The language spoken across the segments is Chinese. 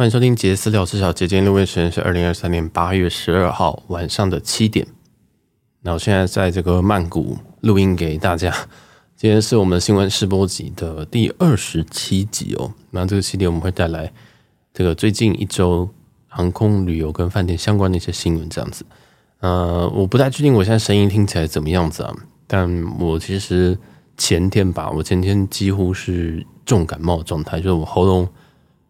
欢迎收听杰斯聊吃小杰，今天录音时间是二零二三年八月十二号晚上的七点。那我现在在这个曼谷录音给大家。今天是我们新闻试播集的第二十七集哦。那这个系列我们会带来这个最近一周航空旅游跟饭店相关的一些新闻，这样子。呃，我不太确定我现在声音听起来怎么样子啊？但我其实前天吧，我前天几乎是重感冒状态，就是我喉咙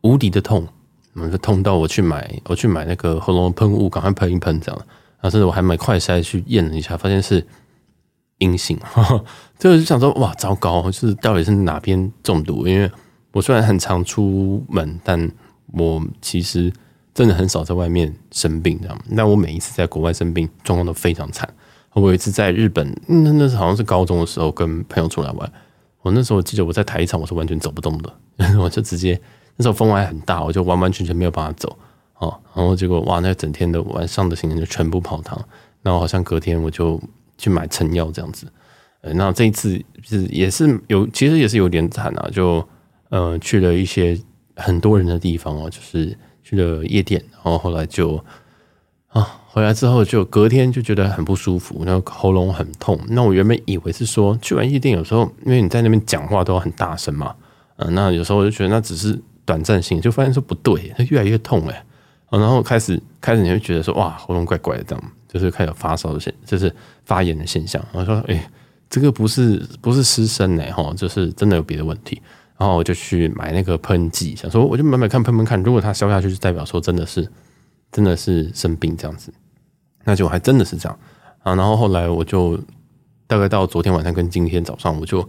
无敌的痛。我就痛到我去买，我去买那个喉咙喷雾，赶快喷一喷这样。然后甚至我还买快筛去验了一下，发现是阴性。这 个就想说，哇，糟糕，就是到底是哪边中毒？因为我虽然很常出门，但我其实真的很少在外面生病这样。那我每一次在国外生病，状况都非常惨。我有一次在日本，那那是好像是高中的时候，跟朋友出来玩。我那时候我记得我在台场，我是完全走不动的，我就直接。那时候风还很大，我就完完全全没有办法走哦。然后结果哇，那整天的晚上的行程就全部泡汤。然后好像隔天我就去买成药这样子。那这一次是也是有，其实也是有点惨啊。就呃去了一些很多人的地方哦，就是去了夜店。然后后来就啊回来之后就隔天就觉得很不舒服，然后喉咙很痛。那我原本以为是说去完夜店有时候因为你在那边讲话都很大声嘛，嗯、那有时候我就觉得那只是。短暂性就发现说不对，它越来越痛哎，然后开始开始你会觉得说哇喉咙怪怪的这样，就是开始发烧的现，就是发炎的现象。然后说哎，这个不是不是失声哎哈，就是真的有别的问题。然后我就去买那个喷剂，想说我就买买看喷喷看，如果它消下去，就代表说真的是真的是生病这样子，那就还真的是这样啊。然后后来我就大概到昨天晚上跟今天早上，我就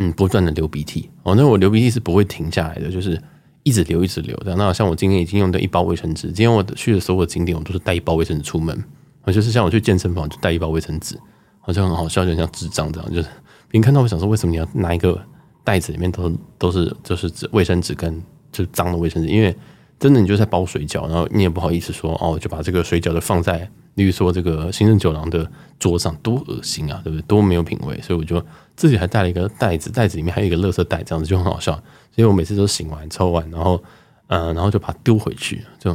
嗯不断的流鼻涕哦，那我流鼻涕是不会停下来的，就是。一直流，一直流的。那像我今天已经用的一包卫生纸，今天我去的所有的景点，我都是带一包卫生纸出门。我就是像我去健身房就带一包卫生纸，好像很好笑，就像智障这样。就是 别人看到我想说，为什么你要拿一个袋子里面都都是就是卫生纸跟就是脏的卫生纸？因为真的你就在包水饺，然后你也不好意思说哦，就把这个水饺就放在，例如说这个行政酒廊的桌上，多恶心啊，对不对？多没有品味。所以我就自己还带了一个袋子，袋子里面还有一个垃圾袋，这样子就很好笑。所以我每次都醒完抽完，然后，呃，然后就把它丢回去，就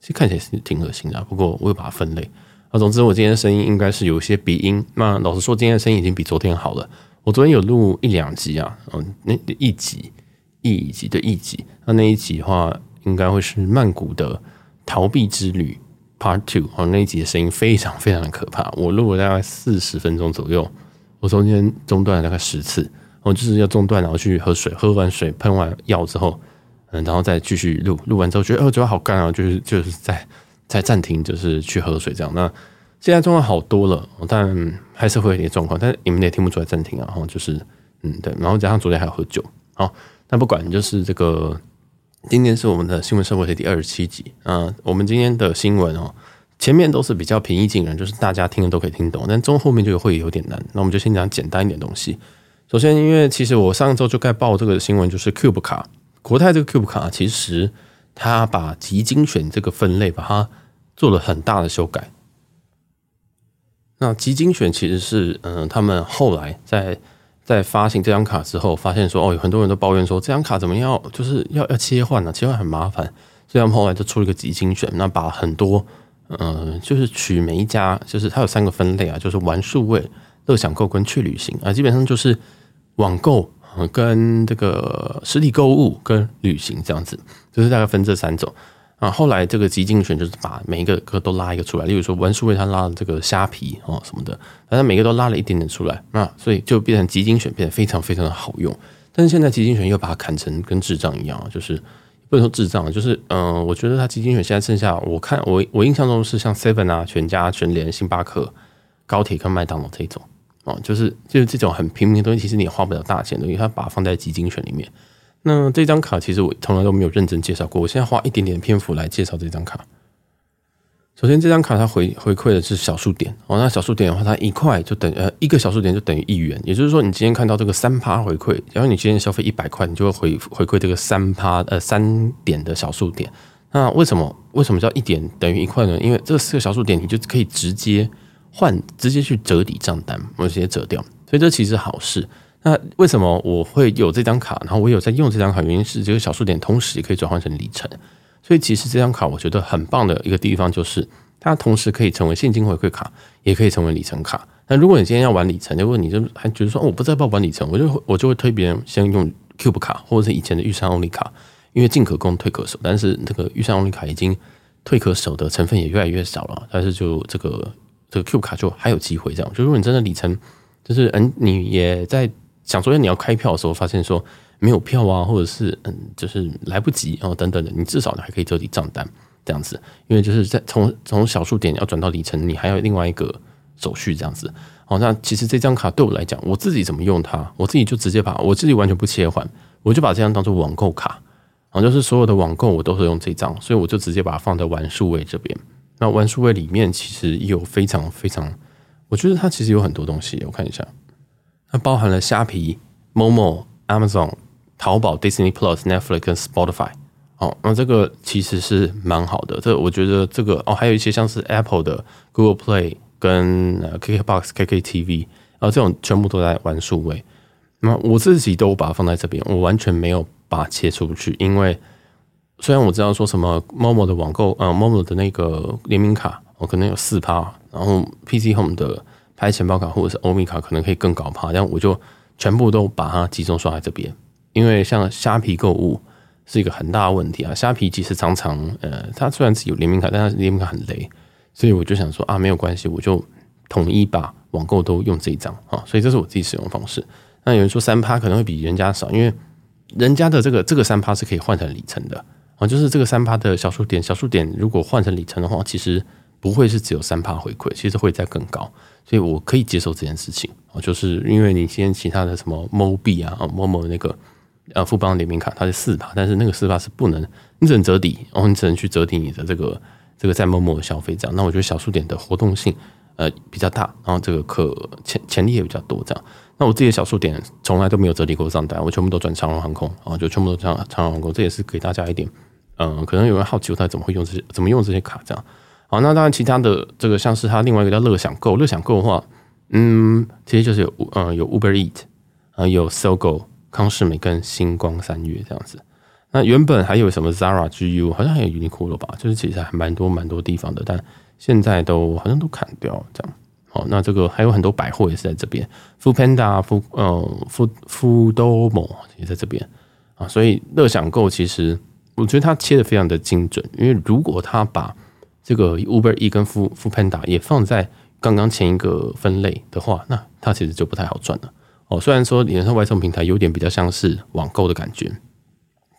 其实看起来是挺恶心的。不过我会把它分类。啊，总之我今天的声音应该是有一些鼻音。那老实说，今天的声音已经比昨天好了。我昨天有录一两集啊，嗯，那一集一集的一集，那那一集的话，应该会是曼谷的逃避之旅 Part Two。哦，那一集的声音非常非常的可怕。我录了大概四十分钟左右，我中间中断了大概十次。我就是要中断，然后去喝水，喝完水喷完药之后，嗯，然后再继续录，录完之后觉得哦，嘴巴好干啊，就是就是在在暂停，就是去喝水这样。那现在状况好多了，但还是会有点状况，但你们也听不出来暂停啊。然后就是嗯对，然后加上昨天还有喝酒，好，那不管就是这个，今天是我们的新闻试播集第二十七集啊。我们今天的新闻哦，前面都是比较平易近人，就是大家听的都可以听懂，但中后面就会有点难。那我们就先讲简单一点东西。首先，因为其实我上周就该报这个新闻，就是 Cube 卡国泰这个 Cube 卡，其实它把极精选这个分类把它做了很大的修改。那极精选其实是嗯，他们后来在在发行这张卡之后，发现说哦，有很多人都抱怨说这张卡怎么样，就是要要切换呢、啊，切换很麻烦，所以他们后来就出了一个极精选，那把很多嗯，就是取每一家，就是它有三个分类啊，就是玩数位、乐享购跟去旅行啊，基本上就是。网购跟这个实体购物跟旅行这样子，就是大概分这三种啊。后来这个极精选就是把每一个个都拉一个出来，例如说文殊为他拉了这个虾皮哦什么的，反正每个都拉了一点点出来那，所以就变成极精选变得非常非常的好用。但是现在极精选又把它砍成跟智障一样，就是不能说智障，就是嗯、我觉得它极精选现在剩下我看我我印象中是像 Seven 啊、全家、全联、星巴克、高铁跟麦当劳这种。哦，就是就是这种很平民的东西，其实你也花不了大钱的，因为它把它放在极精选里面。那这张卡其实我从来都没有认真介绍过，我现在花一点点篇幅来介绍这张卡。首先，这张卡它回回馈的是小数点哦，那小数点的话，它一块就等呃一个小数点就等于一元，也就是说，你今天看到这个三趴回馈，假如你今天消费一百块，你就会回回馈这个三趴呃三点的小数点。那为什么为什么叫一点等于一块呢？因为这四个小数点你就可以直接。换直接去折抵账单，我直接折掉，所以这其实好事。那为什么我会有这张卡？然后我有在用这张卡，原因是这个小数点同时也可以转换成里程，所以其实这张卡我觉得很棒的一个地方就是，它同时可以成为现金回馈卡，也可以成为里程卡。那如果你今天要玩里程，如果你就还觉得说，哦，我不知道要不玩里程，我就我就会推别人先用 Cube 卡或者是以前的预算 Only 卡，因为进可攻退可守。但是这个预算 Only 卡已经退可守的成分也越来越少了，但是就这个这个 Cube 卡就还有机会这样。就如果你真的里程就是嗯，你也在想说你要开票的时候，发现说。没有票啊，或者是嗯，就是来不及哦，等等的，你至少你还可以折抵账单这样子，因为就是在从从小数点要转到里程，你还有另外一个手续这样子。好，那其实这张卡对我来讲，我自己怎么用它，我自己就直接把我自己完全不切换，我就把这张当做网购卡，然后，就是所有的网购我都是用这张，所以我就直接把它放在玩数位这边。那玩数位里面其实有非常非常，我觉得它其实有很多东西，我看一下，它包含了虾皮、Momo、Amazon。淘宝、Disney Plus、Netflix 跟 Spotify，哦，那这个其实是蛮好的。这我觉得这个哦，还有一些像是 Apple 的 Google Play 跟 KKBox、KKTV，然后这种全部都在玩数位。那我自己都把它放在这边，我完全没有把它切出去，因为虽然我知道说什么 Momo 的网购，呃，Momo 的那个联名卡，我可能有四趴，然后 PC Home 的拍钱包卡或者是欧米卡可能可以更高趴，但我就全部都把它集中刷在这边。因为像虾皮购物是一个很大的问题啊，虾皮其实常常呃，它虽然是有联名卡，但它联名卡很雷，所以我就想说啊，没有关系，我就统一把网购都用这一张啊，所以这是我自己使用方式。那有人说三趴可能会比人家少，因为人家的这个这个三趴是可以换成里程的啊，就是这个三趴的小数点，小数点如果换成里程的话，其实不会是只有三趴回馈，其实会再更高，所以我可以接受这件事情啊，就是因为你现在其他的什么 Mobi 啊，某某那个。呃，富邦联名卡它是四趴，但是那个四趴是不能，你只能折抵，然后你只能去折抵你的这个这个在 Momo 的消费这样。那我觉得小数点的活动性呃比较大，然后这个可潜潜力也比较多这样。那我自己的小数点从来都没有折抵过账单，我全部都转长荣航空，然后就全部都转长荣航空。这也是给大家一点，嗯、可能有人好奇我他怎么会用这些，怎么用这些卡这样。好，那当然其他的这个像是它另外一个叫乐享购，乐享购的话，嗯，其实就是有呃有 Uber Eat，啊有 SoGo。康士美跟星光三月这样子，那原本还有什么 Zara、GU，好像还有 Uniqlo 吧，就是其实还蛮多蛮多地方的，但现在都好像都砍掉这样。好，那这个还有很多百货也是在这边，Foodpanda、Food 呃 Food Foodomo 也在这边啊，所以乐享购其实我觉得它切的非常的精准，因为如果他把这个 Uber E 跟 Fu Fu Panda 也放在刚刚前一个分类的话，那它其实就不太好赚了。哦，虽然说脸上外送平台有点比较像是网购的感觉，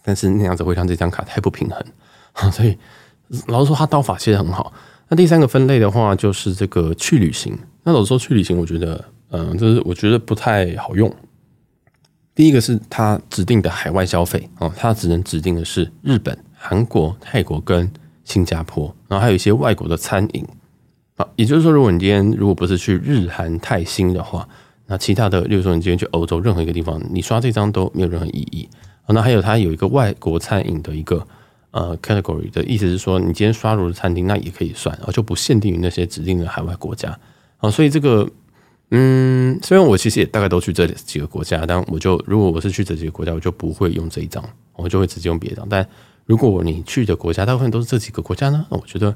但是那样子会让这张卡太不平衡，所以老实说，它刀法其实很好。那第三个分类的话，就是这个去旅行。那老实说，去旅行，我觉得，嗯，就是我觉得不太好用。第一个是它指定的海外消费哦，它只能指定的是日本、韩国、泰国跟新加坡，然后还有一些外国的餐饮啊。也就是说，如果你今天如果不是去日韩泰新的话。那其他的，例如说你今天去欧洲任何一个地方，你刷这张都没有任何意义。那还有它有一个外国餐饮的一个呃 category 的意思是说，你今天刷入的餐厅那也可以算，然后就不限定于那些指定的海外国家。啊，所以这个嗯，虽然我其实也大概都去这几个国家，但我就如果我是去这几个国家，我就不会用这一张，我就会直接用别的张。但如果你去的国家大部分都是这几个国家呢，那我觉得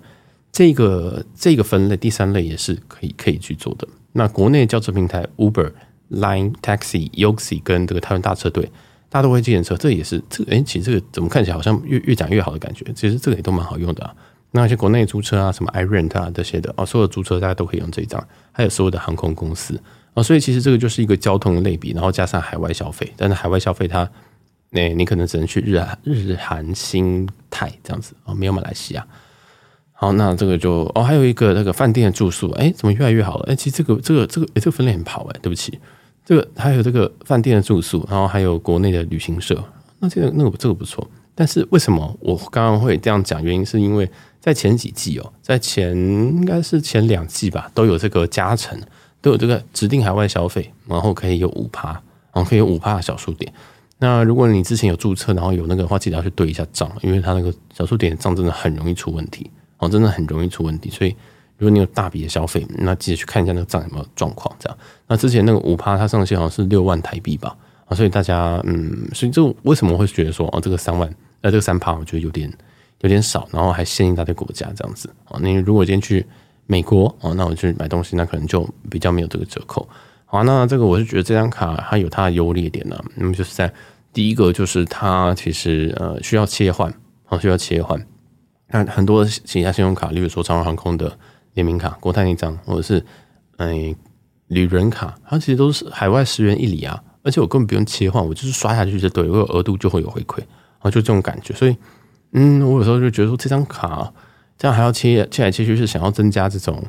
这个这个分类第三类也是可以可以去做的。那国内叫车平台 Uber、Line Taxi、Yoxi 跟这个台湾大车队，大家都会计程车，这也是这个哎，其实这个怎么看起来好像越越讲越好的感觉？其实这个也都蛮好用的啊。那些国内租车啊，什么 iRent 啊这些的啊，所有的租车大家都可以用这一张，还有所有的航空公司啊，所以其实这个就是一个交通的类比，然后加上海外消费，但是海外消费它，那你可能只能去日韩、日韩、新泰这样子啊，没有马来西亚。好，那这个就哦，还有一个那个饭店的住宿，哎，怎么越来越好了？哎，其实这个这个这个，哎，这个分类很跑哎，对不起，这个还有这个饭店的住宿，然后还有国内的旅行社，那这个那个这个不错。但是为什么我刚刚会这样讲？原因是因为在前几季哦，在前应该是前两季吧，都有这个加成，都有这个指定海外消费，然后可以有五趴，然后可以有五趴的小数点。那如果你之前有注册，然后有那个的话，记得要去对一下账，因为它那个小数点账真的很容易出问题。哦，真的很容易出问题，所以如果你有大笔的消费，那记得去看一下那个账有没有状况。这样，那之前那个五趴，它上限好像是六万台币吧？啊，所以大家，嗯，所以就为什么会觉得说，哦，这个三万，呃，这个三趴，我觉得有点有点少，然后还限一大堆国家这样子啊。你如果今天去美国哦，那我去买东西，那可能就比较没有这个折扣。好，那这个我是觉得这张卡它有它的优劣点呢。那么就是在第一个就是它其实呃需要切换，啊需要切换。那很多其他信用卡，例如说长荣航空的联名卡、国泰那张，或者是嗯旅人卡，它其实都是海外十元一里啊，而且我根本不用切换，我就是刷下去就对，我有额度就会有回馈，啊就这种感觉。所以嗯，我有时候就觉得说这张卡这样还要切切来切去，是想要增加这种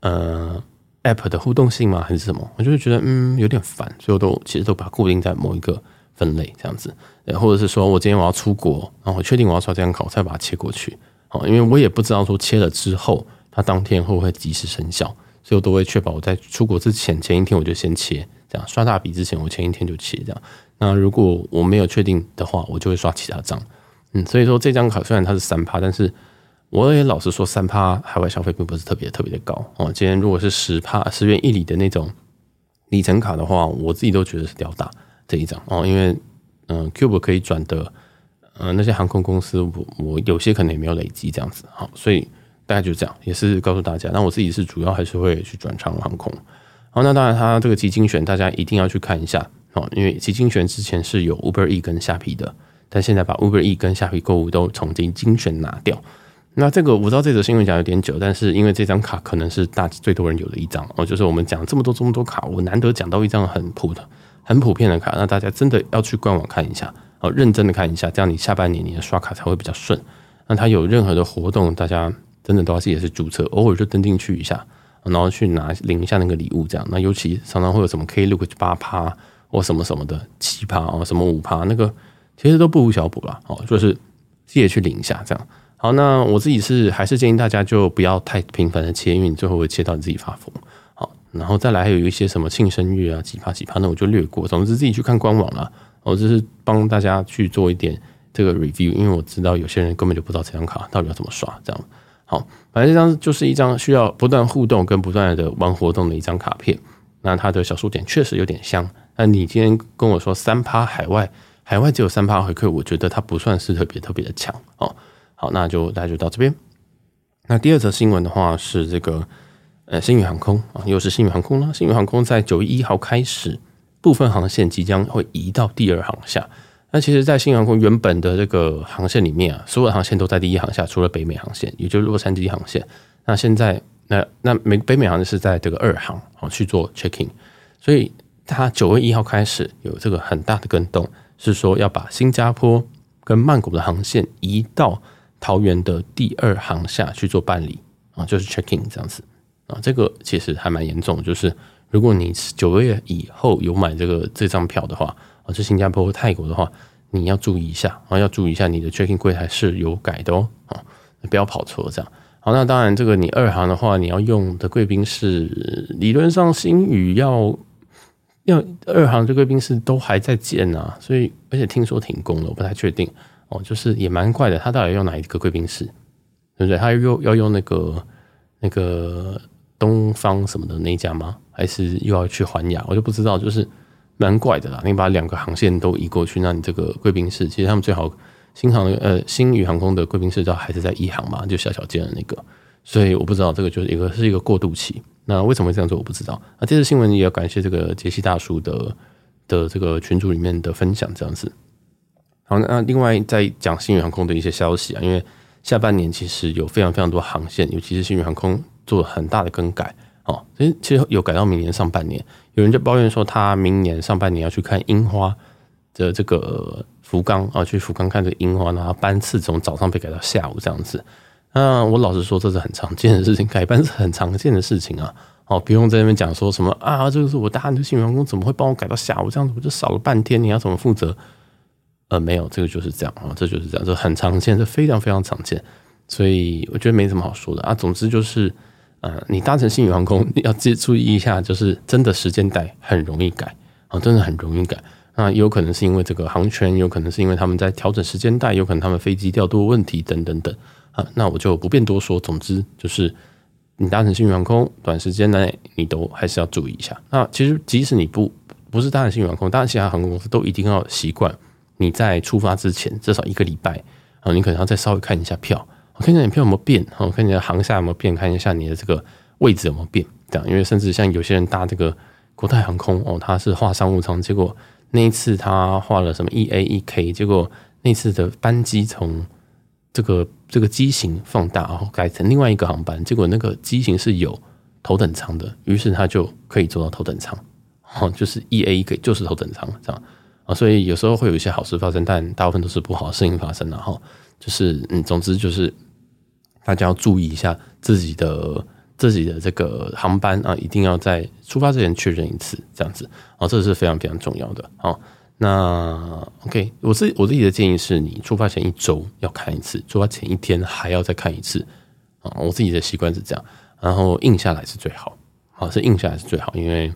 呃。App 的互动性吗？还是什么？我就会觉得嗯有点烦，所以我都其实都把它固定在某一个分类这样子，或者是说我今天我要出国，然后我确定我要刷这张卡，我才把它切过去。哦，因为我也不知道说切了之后它当天会不会及时生效，所以我都会确保我在出国之前前一天我就先切，这样刷大笔之前我前一天就切这样。那如果我没有确定的话，我就会刷其他账。嗯，所以说这张卡虽然它是三趴，但是。我也老实说，三趴海外消费并不是特别特别的高哦。今天如果是十趴十元一里的那种里程卡的话，我自己都觉得是屌打这一张哦。因为嗯，Cube 可以转的，嗯，那些航空公司我我有些可能也没有累积这样子，好，所以大概就这样，也是告诉大家。那我自己是主要还是会去转长航空。好，那当然它这个基金选大家一定要去看一下哦，因为基金选之前是有 Uber E 跟虾皮的，但现在把 Uber E 跟虾皮购物都从集精选拿掉。那这个我知道这则新闻讲有点久，但是因为这张卡可能是大最多人有的一张哦，就是我们讲这么多这么多卡，我难得讲到一张很普的、很普遍的卡，那大家真的要去官网看一下哦，认真的看一下，这样你下半年你的刷卡才会比较顺。那它有任何的活动，大家真的都要记得是注册，偶尔就登进去一下，然后去拿领一下那个礼物，这样。那尤其常常会有什么 Klook 八趴或什么什么的七趴哦，什么五趴，那个其实都不无小补啦哦，就是记得去领一下这样。好，那我自己是还是建议大家就不要太频繁的切，因为你最后会切到你自己发疯。然后再来还有一些什么庆生月啊、几趴几趴，那我就略过。总之自己去看官网啦。我就是帮大家去做一点这个 review，因为我知道有些人根本就不知道这张卡到底要怎么刷。这样，好，反正这张就是一张需要不断互动跟不断的玩活动的一张卡片。那它的小数点确实有点香。那你今天跟我说三趴海外，海外只有三趴回馈，我觉得它不算是特别特别的强哦。好，那就大家就到这边。那第二则新闻的话是这个，呃，星宇航空啊，又是星宇航空了。星宇航空在九月一号开始，部分航线即将会移到第二航下。那其实，在新宇航空原本的这个航线里面啊，所有的航线都在第一航下，除了北美航线，也就是洛杉矶航线。那现在，那那美北美航线是在这个二航啊去做 checking，所以它九月一号开始有这个很大的更动，是说要把新加坡跟曼谷的航线移到。桃园的第二航下去做办理啊，就是 checking 这样子啊，这个其实还蛮严重。就是如果你九个月以后有买这个这张票的话啊，是新加坡或、泰国的话，你要注意一下啊，要注意一下你的 check in 柜台是有改的哦啊，不要跑错这样。好，那当然这个你二航的话，你要用的贵宾室，理论上星宇要要二航这贵宾室都还在建啊，所以而且听说停工了，我不太确定。哦，就是也蛮怪的，他到底用哪一个贵宾室，对不对？他又要用那个那个东方什么的那一家吗？还是又要去环亚？我就不知道，就是蛮怪的啦。你把两个航线都移过去，那你这个贵宾室，其实他们最好新航呃新宇航空的贵宾室，都还是在一航嘛，就小小间的那个。所以我不知道这个就是一个是一个过渡期。那为什么会这样做？我不知道。那这次新闻也要感谢这个杰西大叔的的这个群组里面的分享，这样子。好，那另外再讲新宇航空的一些消息啊，因为下半年其实有非常非常多航线，尤其是新宇航空做了很大的更改哦，所以其实有改到明年上半年。有人就抱怨说，他明年上半年要去看樱花的这个福冈啊，去福冈看这樱花，然后班次从早上被改到下午这样子。那我老实说，这是很常见的事情，改班是很常见的事情啊。哦，不用在那边讲说什么啊，这个是我搭的新员工，怎么会帮我改到下午这样子？我就少了半天，你要怎么负责？呃，没有，这个就是这样啊，这就是这样，这很常见，这非常非常常见，所以我觉得没什么好说的啊。总之就是，呃，你搭乘新宇航空你要记注意一下，就是真的时间带很容易改啊，真的很容易改。那有可能是因为这个航权，有可能是因为他们在调整时间带，有可能他们飞机调度问题等等等啊。那我就不便多说。总之就是，你搭乘新宇航空，短时间内你都还是要注意一下。那其实即使你不不是搭乘新宇航空，搭乘其他航空公司都一定要习惯。你在出发之前至少一个礼拜啊，你可能要再稍微看一下票，我看一下你票有没有变，哦，看一下航厦有没有变，看一下你的这个位置有没有变，这样，因为甚至像有些人搭这个国泰航空哦，他是画商务舱，结果那一次他画了什么 E A E K，结果那次的班机从这个这个机型放大，然后改成另外一个航班，结果那个机型是有头等舱的，于是他就可以坐到头等舱，哦，就是 E A E K 就是头等舱这样。啊，所以有时候会有一些好事发生，但大部分都是不好的事情发生，了，哈就是嗯，总之就是大家要注意一下自己的自己的这个航班啊，一定要在出发之前确认一次，这样子啊，这是非常非常重要的，好。那 OK，我自我自己的建议是你出发前一周要看一次，出发前一天还要再看一次啊。我自己的习惯是这样，然后印下来是最好，啊，是印下来是最好，因为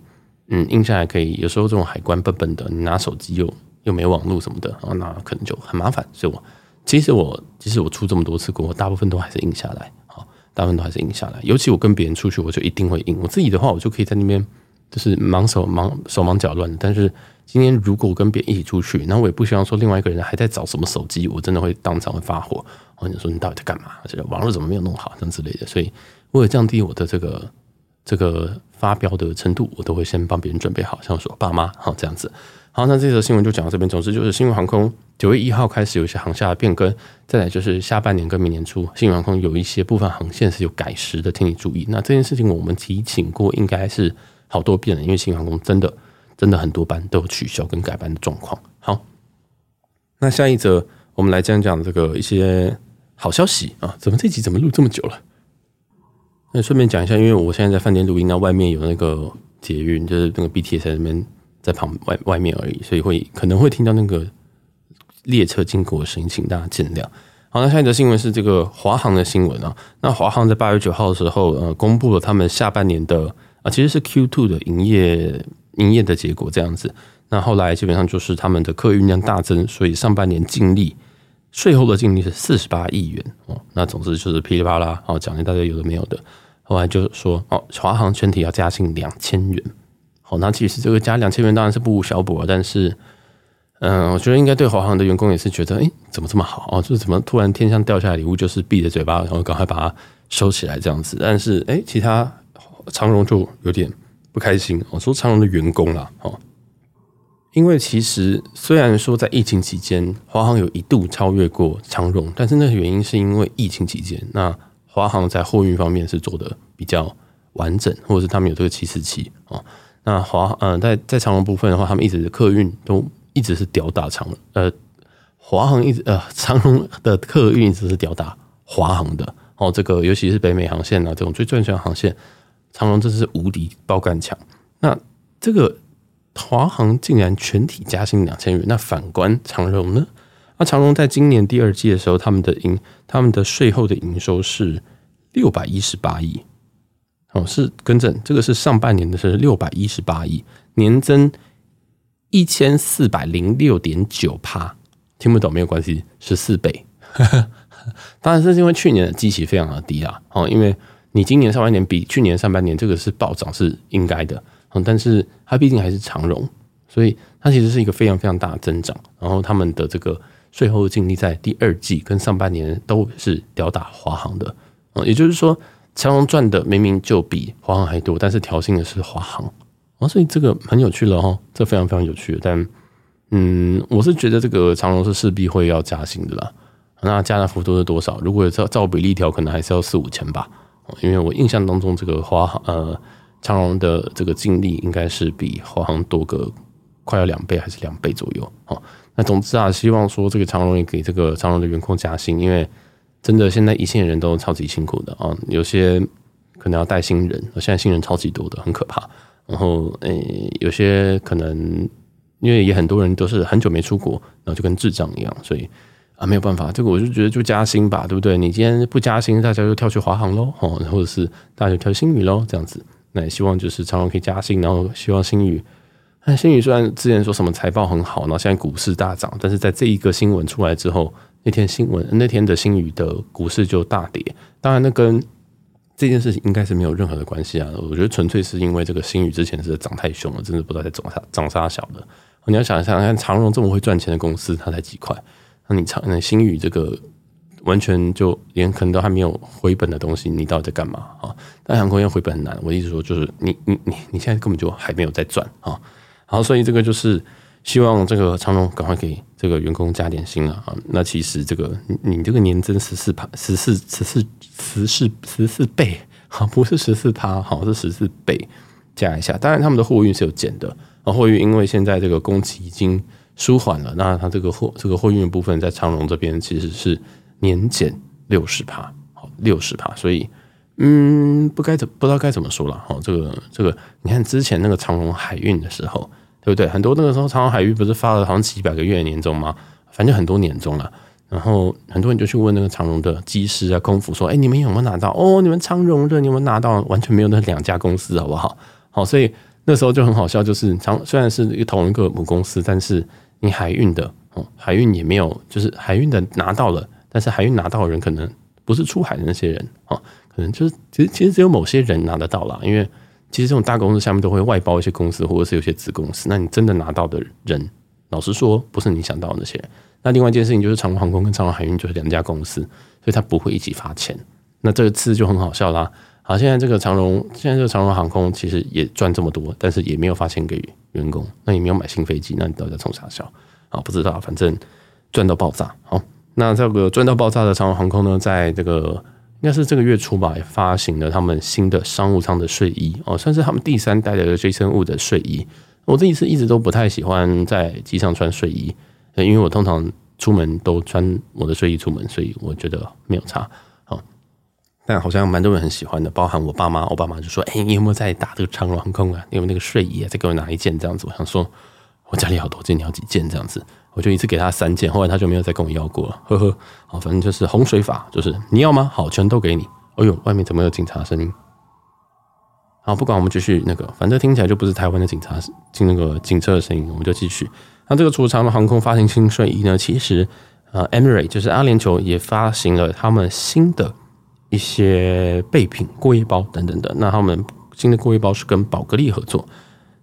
嗯，印下来可以有时候这种海关笨笨的，你拿手机又又没网络什么的啊，那可能就很麻烦。所以我其实我其实我出这么多次国，我大部分都还是印下来，啊，大部分都还是印下来。尤其我跟别人出去，我就一定会印。我自己的话，我就可以在那边就是忙手忙手忙脚乱，但是。今天如果我跟别人一起出去，然后我也不希望说另外一个人还在找什么手机，我真的会当场会发火。或者说你到底在干嘛？这个网络怎么没有弄好，这样之类的。所以为了降低我的这个这个发飙的程度，我都会先帮别人准备好，像说爸妈好这样子。好，那这则新闻就讲到这边。总之就是新闻航空九月一号开始有一些航厦的变更，再来就是下半年跟明年初，新宇航空有一些部分航线是有改时的，请你注意。那这件事情我们提醒过，应该是好多遍了，因为新宇航空真的。真的很多班都有取消跟改班的状况。好，那下一则我们来讲讲这个一些好消息啊！怎么这集怎么录这么久了？那顺便讲一下，因为我现在在饭店录音，那外面有那个捷运，就是那个 BTS 在那边在旁外外面而已，所以会可能会听到那个列车经过的声音，请大家见谅。好，那下一则新闻是这个华航的新闻啊。那华航在八月九号的时候，呃，公布了他们下半年的啊，其实是 Q two 的营业。营业的结果这样子，那后来基本上就是他们的客运量大增，所以上半年净利税后的净利是四十八亿元哦。那总之就是噼里啪啦哦，讲一大堆有的没有的。后来就说哦，华航全体要加薪两千元。哦，那其实这个加两千元当然是不无小补，但是嗯，我觉得应该对华航的员工也是觉得，哎，怎么这么好哦？就是怎么突然天上掉下来礼物，就是闭着嘴巴，然后赶快把它收起来这样子。但是哎，其他长荣就有点。不开心，我说长荣的员工啦，哦，因为其实虽然说在疫情期间，华航有一度超越过长荣，但是那个原因是因为疫情期间，那华航在货运方面是做的比较完整，或者是他们有这个七四七哦，那华嗯在在长荣部分的话，他们一直的客运都一直是吊打长呃华航一直呃长荣的客运一直是吊打华航的哦，这个尤其是北美航线啊这种最赚钱航线。长荣真是无敌爆干强，那这个华航竟然全体加薪两千元，那反观长荣呢？那长荣在今年第二季的时候，他们的营他们的税后的营收是六百一十八亿，哦，是更正，这个是上半年的是六百一十八亿，年增一千四百零六点九趴，听不懂没有关系，十四倍，当然是因为去年的基期非常的低啊，哦，因为。你今年上半年比去年上半年这个是暴涨是应该的，哦，但是它毕竟还是长荣，所以它其实是一个非常非常大的增长。然后他们的这个税后的净利在第二季跟上半年都是吊打华航的，哦，也就是说长荣赚的明明就比华航还多，但是调薪的是华航，啊，所以这个很有趣了哈，这非常非常有趣。但嗯，我是觉得这个长荣是势必会要加薪的啦，那加的幅度是多少？如果照照比例调，可能还是要四五千吧。因为我印象当中，这个华航呃长荣的这个净利应该是比华航多个快要两倍还是两倍左右。哦，那总之啊，希望说这个长荣也给这个长荣的员工加薪，因为真的现在一线人都超级辛苦的啊，有些可能要带新人，现在新人超级多的，很可怕。然后诶，有些可能因为也很多人都是很久没出国，然后就跟智障一样，所以。啊，没有办法，这个我就觉得就加薪吧，对不对？你今天不加薪，大家就跳去华航喽，哦，或者是大家就跳星宇喽，这样子。那也希望就是长荣可以加薪，然后希望星宇。那星宇虽然之前说什么财报很好，然后现在股市大涨，但是在这一个新闻出来之后，那天新闻那天的星宇的股市就大跌。当然，那跟这件事情应该是没有任何的关系啊。我觉得纯粹是因为这个星宇之前是涨太凶了，真的不知道在涨啥涨啥小的。你要想一想，看长荣这么会赚钱的公司，它才几块。那你长那星宇这个完全就连可能都还没有回本的东西，你到底在干嘛啊？但航空业回本很难，我一直说就是你你你你现在根本就还没有在赚啊。然后，所以这个就是希望这个长荣赶快给这个员工加点薪了啊。那其实这个你这个年增十四趴，十四十四十四十四倍，啊，不是十四趴，好，是十四倍加一下。当然他们的货运是有减的，啊，货运因为现在这个供给已经舒缓了，那它这个货这个货运部分在长荣这边其实是。年减六十趴，好六十趴，所以嗯，不该怎不知道该怎么说了，好，这个这个，你看之前那个长隆海运的时候，对不对？很多那个时候长荣海运不是发了好像几百个月的年终吗？反正很多年终了，然后很多人就去问那个长荣的机师啊、空服说：“哎，你们有没有拿到？哦，你们长荣的，你们拿到？完全没有那两家公司，好不好？好，所以那时候就很好笑，就是长虽然是同一个母公司，但是你海运的哦，海运也没有，就是海运的拿到了。”但是海运拿到的人可能不是出海的那些人啊，可能就是其实其实只有某些人拿得到啦，因为其实这种大公司下面都会外包一些公司或者是有些子公司，那你真的拿到的人，老实说不是你想到的那些。那另外一件事情就是长荣航空跟长荣海运就是两家公司，所以他不会一起发钱。那这次就很好笑啦。好，现在这个长荣现在这个长荣航空其实也赚这么多，但是也没有发钱给员工，那也没有买新飞机，那你到底在冲啥笑啊？不知道，反正赚到爆炸，好。那这个赚到爆炸的长荣航空呢，在这个应该是这个月初吧，发行了他们新的商务舱的睡衣哦，算是他们第三代的 Jason Wu 的睡衣。我自己是一直都不太喜欢在机上穿睡衣，因为我通常出门都穿我的睡衣出门，所以我觉得没有差。好，但好像蛮多人很喜欢的，包含我爸妈，我爸妈就说：“哎，你有没有在打这个长荣航空啊？你有没有那个睡衣啊？再给我拿一件这样子。”我想说，我家里好多件，你要几件这样子。我就一次给他三件，后来他就没有再跟我要过了，呵呵。好，反正就是洪水法，就是你要吗？好，全都给你。哎呦，外面怎么有警察声音？好，不管我们继续那个，反正听起来就不是台湾的警察进那个警车的声音，我们就继续。那这个储藏的航空发行新睡衣呢，其实呃 e m i r a t e 就是阿联酋也发行了他们新的一些备品、过夜包等等的。那他们新的过夜包是跟宝格丽合作。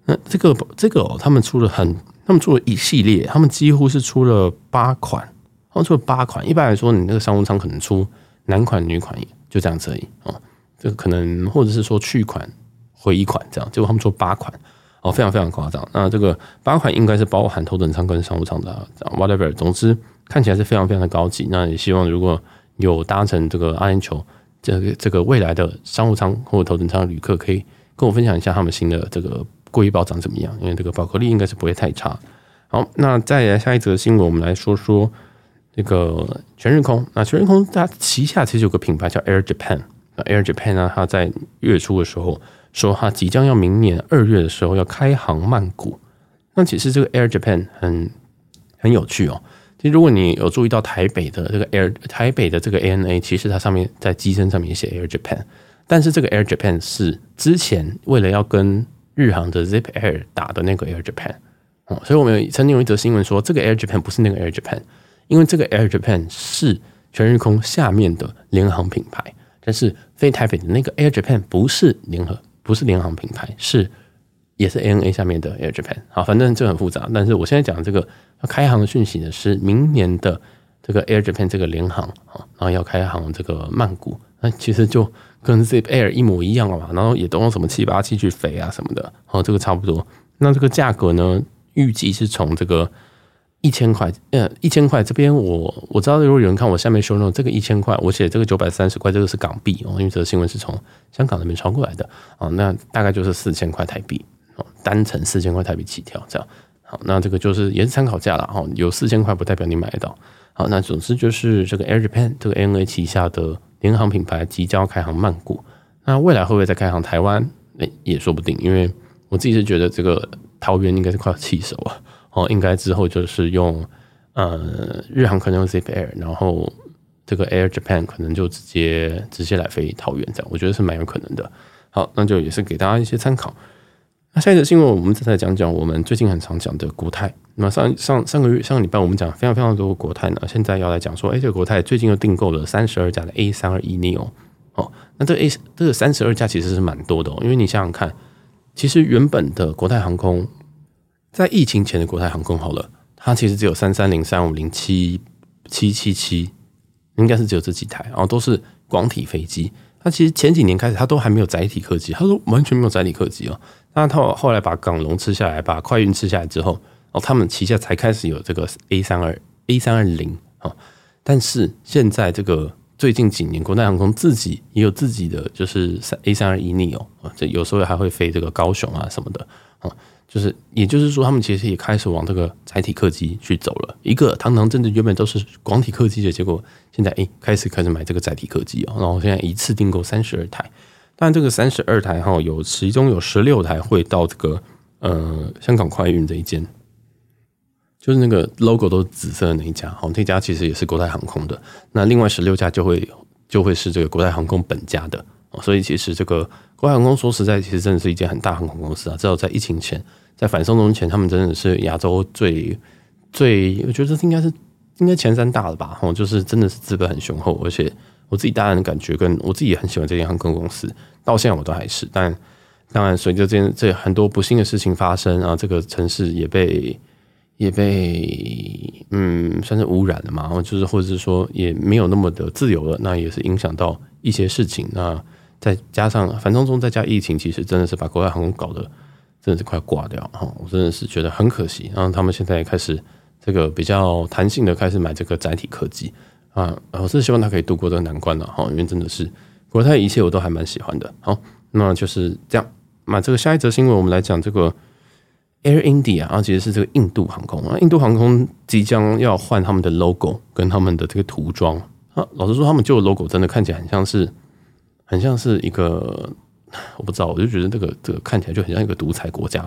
那这个这个哦，他们出了很。他们出了一系列，他们几乎是出了八款，他们出了八款。一般来说，你那个商务舱可能出男款、女款，就这样子而已哦。这个可能或者是说去款回一款这样，结果他们出八款哦，非常非常夸张。那这个八款应该是包含头等舱跟商务舱的，whatever。总之看起来是非常非常的高级。那也希望如果有搭乘这个阿联酋这个这个未来的商务舱或者头等舱的旅客，可以跟我分享一下他们新的这个。过夜包长怎么样？因为这个宝格丽应该是不会太差。好，那再来下一则新闻，我们来说说这个全日空。那全日空它旗下其实有个品牌叫 Air Japan。那 Air Japan 呢，它在月初的时候说，它即将要明年二月的时候要开航曼谷。那其实这个 Air Japan 很很有趣哦。其实如果你有注意到台北的这个 Air 台北的这个 ANA，其实它上面在机身上面写 Air Japan，但是这个 Air Japan 是之前为了要跟日航的 Zip Air 打的那个 Air Japan，哦，所以我们曾经有一则新闻说，这个 Air Japan 不是那个 Air Japan，因为这个 Air Japan 是全日空下面的联航品牌，但是飞台北的那个 Air Japan 不是联合，不是联航品牌，是也是 ANA 下面的 Air Japan。好，反正这很复杂，但是我现在讲这个开航的讯息呢，是明年的这个 Air Japan 这个联航啊，然后要开航这个曼谷，那其实就。跟 Zip Air 一模一样了嘛，然后也都用什么七八七去飞啊什么的，哦，这个差不多。那这个价格呢，预计是从这个一千块，呃，一千块这边我我知道，如果有人看我下面说那这个一千块，我写这个九百三十块，这个是港币哦，因为这个新闻是从香港那边传过来的啊，那大概就是四千块台币哦，单程四千块台币起跳这样。好，那这个就是也是参考价了哈，有四千块不代表你买得到。好，那总之就是这个 Air Japan 这个 ANA 旗下的。联航品牌即将开航曼谷，那未来会不会再开航台湾？诶，也说不定。因为我自己是觉得这个桃园应该是快要弃守了哦，应该之后就是用呃日航可能用 Zip Air，然后这个 Air Japan 可能就直接直接来飞桃园这样，我觉得是蛮有可能的。好，那就也是给大家一些参考。下一则新闻，我们再来讲讲我们最近很常讲的国泰。那上上上个月上个礼拜，我们讲非常非常多的国泰呢。现在要来讲说，哎，这个国泰最近又订购了三十二架的 A 三二一 neo。哦，那这 A 这个三十二架其实是蛮多的哦，因为你想想看，其实原本的国泰航空在疫情前的国泰航空好了，它其实只有三三零、三五零、七七七七应该是只有这几台，然后都是广体飞机。它其实前几年开始，它都还没有载体客机，它说完全没有载体客机哦。那他后来把港龙吃下来，把快运吃下来之后，哦，他们旗下才开始有这个 A 三二 A 三二零啊。但是现在这个最近几年，国泰航空自己也有自己的就是 A 三二一 neo 啊，这有时候还会飞这个高雄啊什么的啊。就是，也就是说，他们其实也开始往这个载体客机去走了。一个堂堂正正原本都是广体客机的结果，现在诶开始开始买这个载体客机哦。然后现在一次订购三十二台，但这个三十二台哈，有其中有十六台会到这个呃香港快运这一间，就是那个 logo 都是紫色的那一家。好，这家其实也是国泰航空的。那另外十六家就会就会是这个国泰航空本家的。所以其实这个国泰航空说实在，其实真的是一间很大航空公司啊。至少在疫情前。在反送中前，他们真的是亚洲最最，我觉得应该是应该前三大了吧？哦，就是真的是资本很雄厚，而且我自己当然感觉，跟我自己也很喜欢这间航空公司，到现在我都还是。但当然，随着这件这很多不幸的事情发生啊，这个城市也被也被嗯算是污染了嘛，然后就是或者是说也没有那么的自由了，那也是影响到一些事情。那再加上反送中，再加疫情，其实真的是把国外航空搞得。真的是快挂掉哈！我真的是觉得很可惜。然后他们现在也开始这个比较弹性的开始买这个载体客机啊，我是希望他可以度过这个难关的哈，因为真的是国泰一切我都还蛮喜欢的。好，那就是这样。那这个下一则新闻，我们来讲这个 Air India 啊，其实是这个印度航空啊，印度航空即将要换他们的 logo 跟他们的这个涂装啊。老实说，他们旧的 logo 真的看起来很像是很像是一个。我不知道，我就觉得这个这个看起来就很像一个独裁国家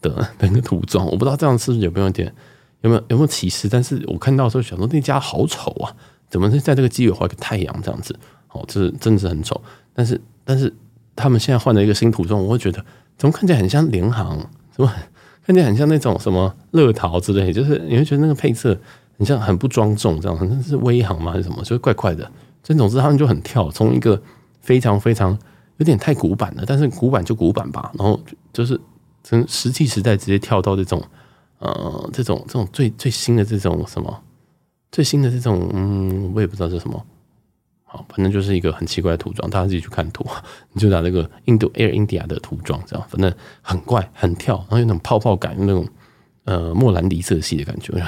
的的一个涂装。我不知道这样是不是有没有点有没有有没有歧视？但是我看到的时候想说那家好丑啊，怎么是在这个机尾画一个太阳这样子？哦，这是真的是很丑。但是但是他们现在换了一个新涂装，我会觉得怎么看起来很像联航，怎么 看起来很像那种什么乐桃之类，就是你会觉得那个配色很像很不庄重这样，好像是威航吗还是什么？就是怪怪的。这总之他们就很跳，从一个非常非常。有点太古板了，但是古板就古板吧。然后就是从石器时代直接跳到这种，呃，这种这种最最新的这种什么，最新的这种，嗯，我也不知道是什么。好，反正就是一个很奇怪的涂装，大家自己去看图，你就拿那个印度 Air India 的涂装，这样反正很怪很跳，然后有那种泡泡感，有那种呃莫兰迪色系的感觉。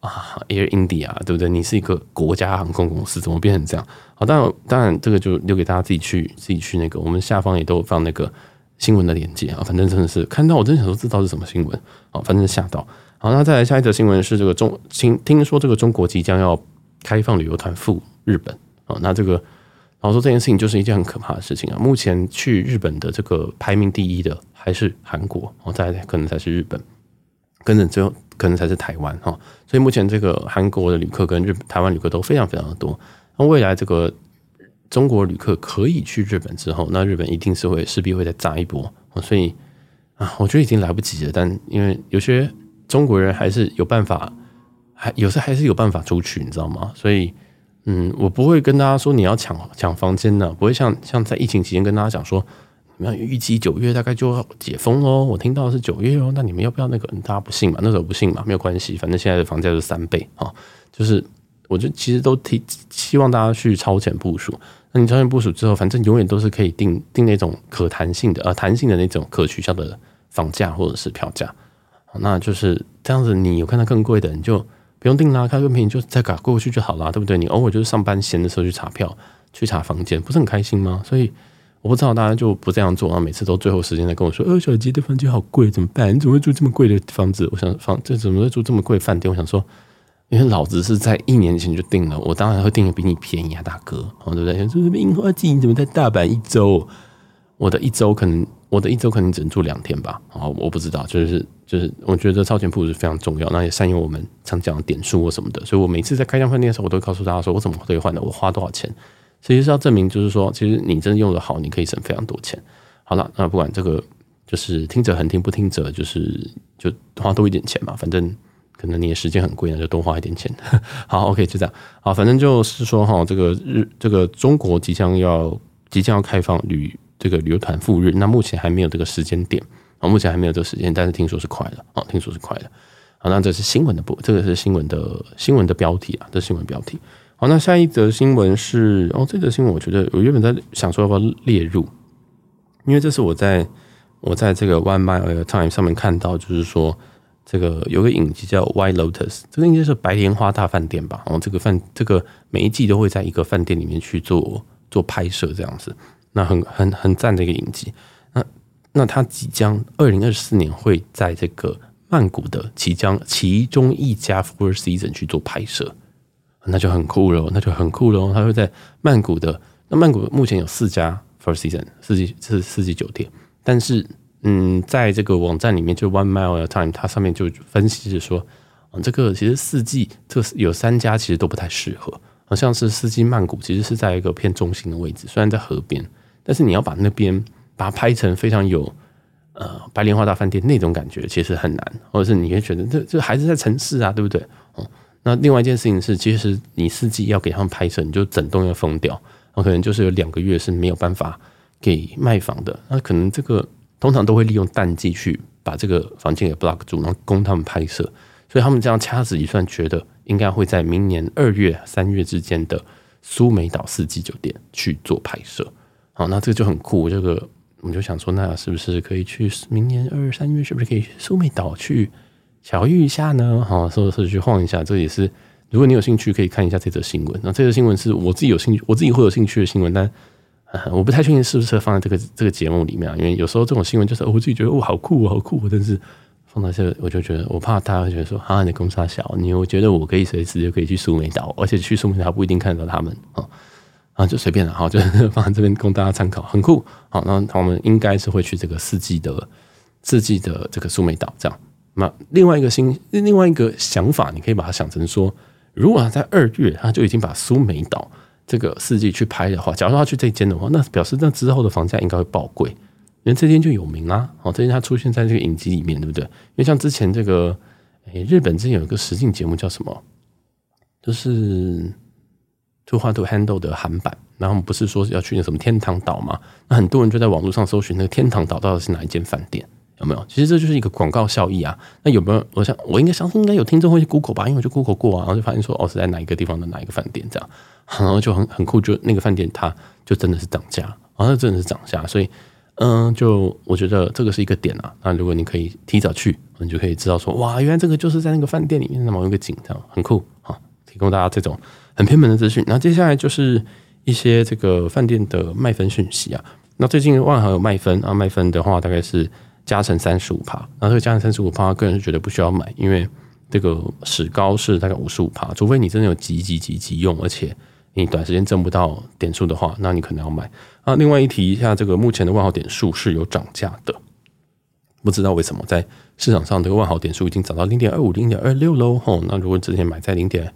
啊，Air India，对不对？你是一个国家航空公司，怎么变成这样？好，当然，当然，这个就留给大家自己去，自己去那个。我们下方也都有放那个新闻的链接啊。反正真的是看到，我真想说，这到底是什么新闻？啊，反正吓到。好，那再来下一则新闻是这个中，听听说这个中国即将要开放旅游团赴日本啊。那这个，然后说这件事情就是一件很可怕的事情啊。目前去日本的这个排名第一的还是韩国，哦，再可能才是日本。跟着最后可能才是台湾哈，所以目前这个韩国的旅客跟日台湾旅客都非常非常的多。那未来这个中国旅客可以去日本之后，那日本一定是会势必会再炸一波。所以啊，我觉得已经来不及了。但因为有些中国人还是有办法，还有时还是有办法出去，你知道吗？所以嗯，我不会跟大家说你要抢抢房间的，不会像像在疫情期间跟大家讲说。你们预计九月大概就要解封哦，我听到是九月哦。那你们要不要那个？大家不信嘛？那时候不信嘛？没有关系，反正现在的房价是三倍啊。就是，我就其实都提希望大家去超前部署。那你超前部署之后，反正永远都是可以定定那种可弹性的呃弹性的那种可取消的房价或者是票价。那就是这样子，你有看到更贵的，你就不用定啦，看更便宜就再改过去就好啦，对不对？你偶尔就是上班闲的时候去查票、去查房间，不是很开心吗？所以。我不知道大家就不这样做啊！每次都最后时间再跟我说：“呃，小杰的房间好贵，怎么办？你怎么会住这么贵的房子？”我想房这怎么会住这么贵饭店？我想说，因为老子是在一年前就订了，我当然会订的比你便宜啊，大哥，对不对？说什么樱花季？你怎么在大阪一周？我的一周可能，我的一周可能只能住两天吧。啊，我不知道，就是就是，我觉得超前部署是非常重要，那也善用我们常讲的点数或什么的。所以我每次在开箱饭店的时候，我都告诉大家说我怎么兑换的，我花多少钱。其实是要证明，就是说，其实你真的用的好，你可以省非常多钱。好了，那不管这个，就是听者恒听，不听者就是就花多一点钱嘛。反正可能你的时间很贵，那就多花一点钱。好，OK，就这样。好，反正就是说哈，这个日这个中国即将要即将要开放旅这个旅游团赴日，那目前还没有这个时间点啊，目前还没有这个时间，但是听说是快了啊，听说是快了。好，那这是新闻的部，这个是新闻的新闻的标题啊，这新闻标题。好，那下一则新闻是哦，这则新闻我觉得我原本在想说要不要列入，因为这是我在我在这个 One Mile at a Time 上面看到，就是说这个有个影集叫 White Lotus，这个应该是白莲花大饭店吧？然后这个饭这个每一季都会在一个饭店里面去做做拍摄这样子，那很很很赞的一个影集。那那他即将二零二四年会在这个曼谷的其将其中一家 Four Season 去做拍摄。那就很酷了，那就很酷了。他会在曼谷的，那曼谷目前有四家 Four Season 四季是四季酒店，但是嗯，在这个网站里面就 One Mile at time 它上面就分析是说，嗯，这个其实四季这有三家其实都不太适合，好像是四季曼谷其实是在一个偏中心的位置，虽然在河边，但是你要把那边把它拍成非常有呃白莲花大饭店那种感觉，其实很难，或者是你会觉得这这还是在城市啊，对不对？哦。那另外一件事情是，其实你四季要给他们拍摄，你就整栋要封掉，然后可能就是有两个月是没有办法给卖房的。那可能这个通常都会利用淡季去把这个房间给 block 住，然后供他们拍摄。所以他们这样掐指一算，觉得应该会在明年二月、三月之间的苏梅岛四季酒店去做拍摄。好，那这个就很酷。这个我们就想说，那是不是可以去明年二、三月？是不是可以苏梅岛去？巧遇一下呢，好，说是去晃一下，这也是如果你有兴趣可以看一下这则新闻。那这则新闻是我自己有兴趣，我自己会有兴趣的新闻，但我不太确定是不是放在这个这个节目里面，因为有时候这种新闻就是我自己觉得哦好酷好酷，但是放在这我就觉得我怕大家会觉得说啊你公差小，你我觉得我可以随时就可以去苏梅岛，而且去苏梅岛不一定看得到他们啊啊就随便了，好，就是 放在这边供大家参考，很酷。好，那我们应该是会去这个四季的四季的这个苏梅岛这样。那另外一个新，另外一个想法，你可以把它想成说，如果他在二月他就已经把苏梅岛这个四季去拍的话，假如他去这间的话，那表示那之后的房价应该会爆贵，因为这间就有名啦。哦，这间它出现在这个影集里面，对不对？因为像之前这个，诶，日本之前有一个实境节目叫什么，就是 Too Hot to Handle 的韩版，然后不是说要去那什么天堂岛嘛？那很多人就在网络上搜寻那个天堂岛到底是哪一间饭店。有没有？其实这就是一个广告效益啊。那有没有？我想，我应该相信应该有听众会去 Google 吧，因为我就 Google 过啊，然后就发现说，哦，是在哪一个地方的哪一个饭店这样，然后就很很酷，就那个饭店它就真的是涨价，然后真的是涨价，所以嗯，就我觉得这个是一个点啊。那如果你可以提早去，你就可以知道说，哇，原来这个就是在那个饭店里面的某一个景，这样很酷啊，提供大家这种很偏门的资讯。那接下来就是一些这个饭店的卖分讯息啊。那最近万豪有卖分啊，卖分的话大概是。加成三十五趴，然后这个加成三十五趴，个人是觉得不需要买，因为这个史高是大概五十五趴，除非你真的有急急急急用，而且你短时间挣不到点数的话，那你可能要买。啊，另外一提一下，这个目前的万豪点数是有涨价的，不知道为什么在市场上这个万豪点数已经涨到零点二五、零点二六喽。吼，那如果之前买在零点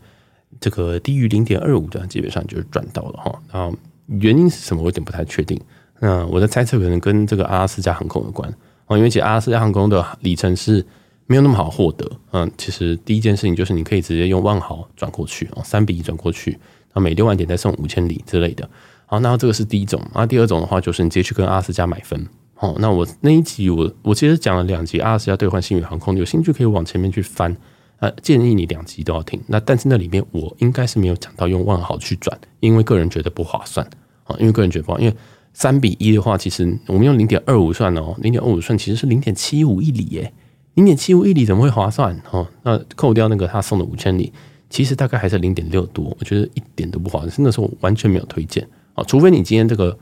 这个低于零点二五的，基本上就是赚到了哈。然后原因是什么，我有点不太确定。那我的猜测可能跟这个阿拉斯加航空有关哦。因为其实阿拉斯加航空的里程是没有那么好获得，嗯，其实第一件事情就是你可以直接用万豪转过去哦，三比一转过去，然后每六万点再送五千里之类的。好，那这个是第一种，那第二种的话就是你直接去跟阿拉斯加买分。哦，那我那一集我我其实讲了两集阿拉斯加兑换星宇航空，有兴趣可以往前面去翻，呃，建议你两集都要听。那但是那里面我应该是没有讲到用万豪去转，因为个人觉得不划算啊，因为个人觉得不划算，因为。三比一的话，其实我们用零点二五算哦，零点二五算其实是零点七五一里耶，零点七五一里怎么会划算哦？那扣掉那个他送的五千里，其实大概还是零点六多，我觉得一点都不划算，那时候完全没有推荐啊，除非你今天这个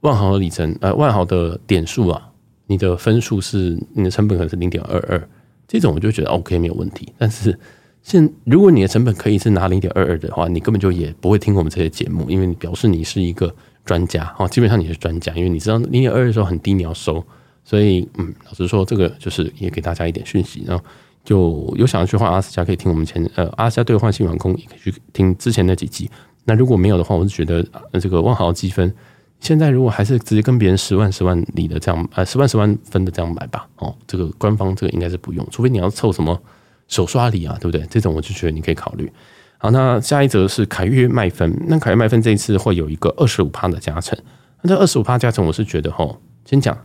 万豪的里程呃万豪的点数啊，你的分数是你的成本可能是零点二二，这种我就觉得 OK 没有问题。但是现如果你的成本可以是拿零点二二的话，你根本就也不会听我们这些节目，因为你表示你是一个。专家哦，基本上你是专家，因为你知道零点二的时候很低，你要收，所以嗯，老实说，这个就是也给大家一点讯息，然后就有想要去换阿斯加，可以听我们前呃阿斯加兑换星宇航空，也可以去听之前那几集。那如果没有的话，我是觉得这个万豪积分现在如果还是直接跟别人十万十万里的这样呃十万十万分的这样买吧，哦，这个官方这个应该是不用，除非你要凑什么手刷礼啊，对不对？这种我就觉得你可以考虑。好，那下一则是凯越麦芬。那凯越麦芬这一次会有一个二十五趴的加成。那这二十五趴加成，我是觉得吼，先讲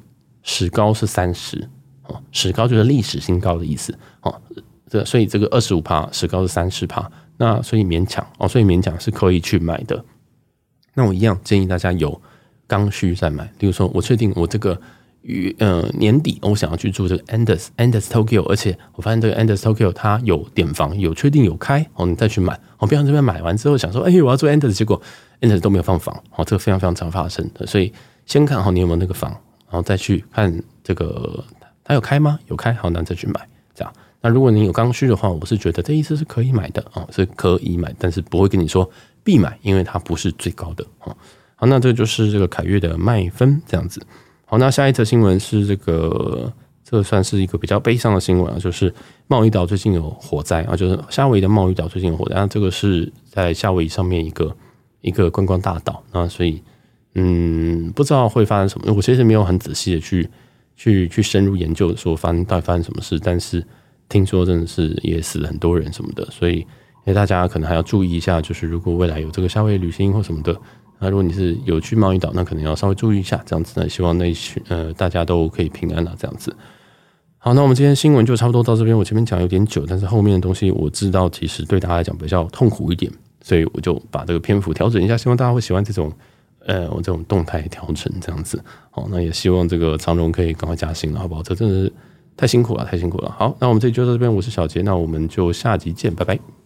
史高是三十哦，史高就是历史新高的意思哦。这所以这个二十五趴史高是三十趴，那所以勉强哦，所以勉强是可以去买的。那我一样建议大家有刚需再买。比如说，我确定我这个与呃年底我想要去住这个 Andaz Andaz Tokyo，而且我发现这个 Andaz Tokyo 它有点房，有确定有开哦，你再去买。我不要这边买完之后想说，哎，我要住 Andaz，结果 Andaz 都没有放房，哦，这个非常非常常发生的。所以先看好你有没有那个房，然后再去看这个它有开吗？有开，好，那再去买。这样，那如果你有刚需的话，我是觉得这意思是可以买的哦，是可以买，但是不会跟你说。必买，因为它不是最高的。那这就是这个凯悦的卖分这样子。好，那下一则新闻是这个，这个算是一个比较悲伤的新闻啊，就是茂宜岛最近有火灾啊，就是夏威夷的茂宜岛最近有火灾。那这个是在夏威夷上面一个一个观光大岛，那所以嗯，不知道会发生什么。我其实没有很仔细的去去去深入研究说发生到底发生什么事，但是听说真的是也死了很多人什么的，所以。大家可能还要注意一下，就是如果未来有这个夏威夷旅行或什么的，那如果你是有去茂宜岛，那可能要稍微注意一下，这样子呢，希望那一群呃大家都可以平安啊，这样子。好，那我们今天新闻就差不多到这边。我前面讲有点久，但是后面的东西我知道，其实对大家来讲比较痛苦一点，所以我就把这个篇幅调整一下，希望大家会喜欢这种呃我这种动态调整这样子。好，那也希望这个长荣可以赶快加薪了，好不好？这真的是太辛苦了，太辛苦了。好，那我们这集就到这边，我是小杰，那我们就下集见，拜拜。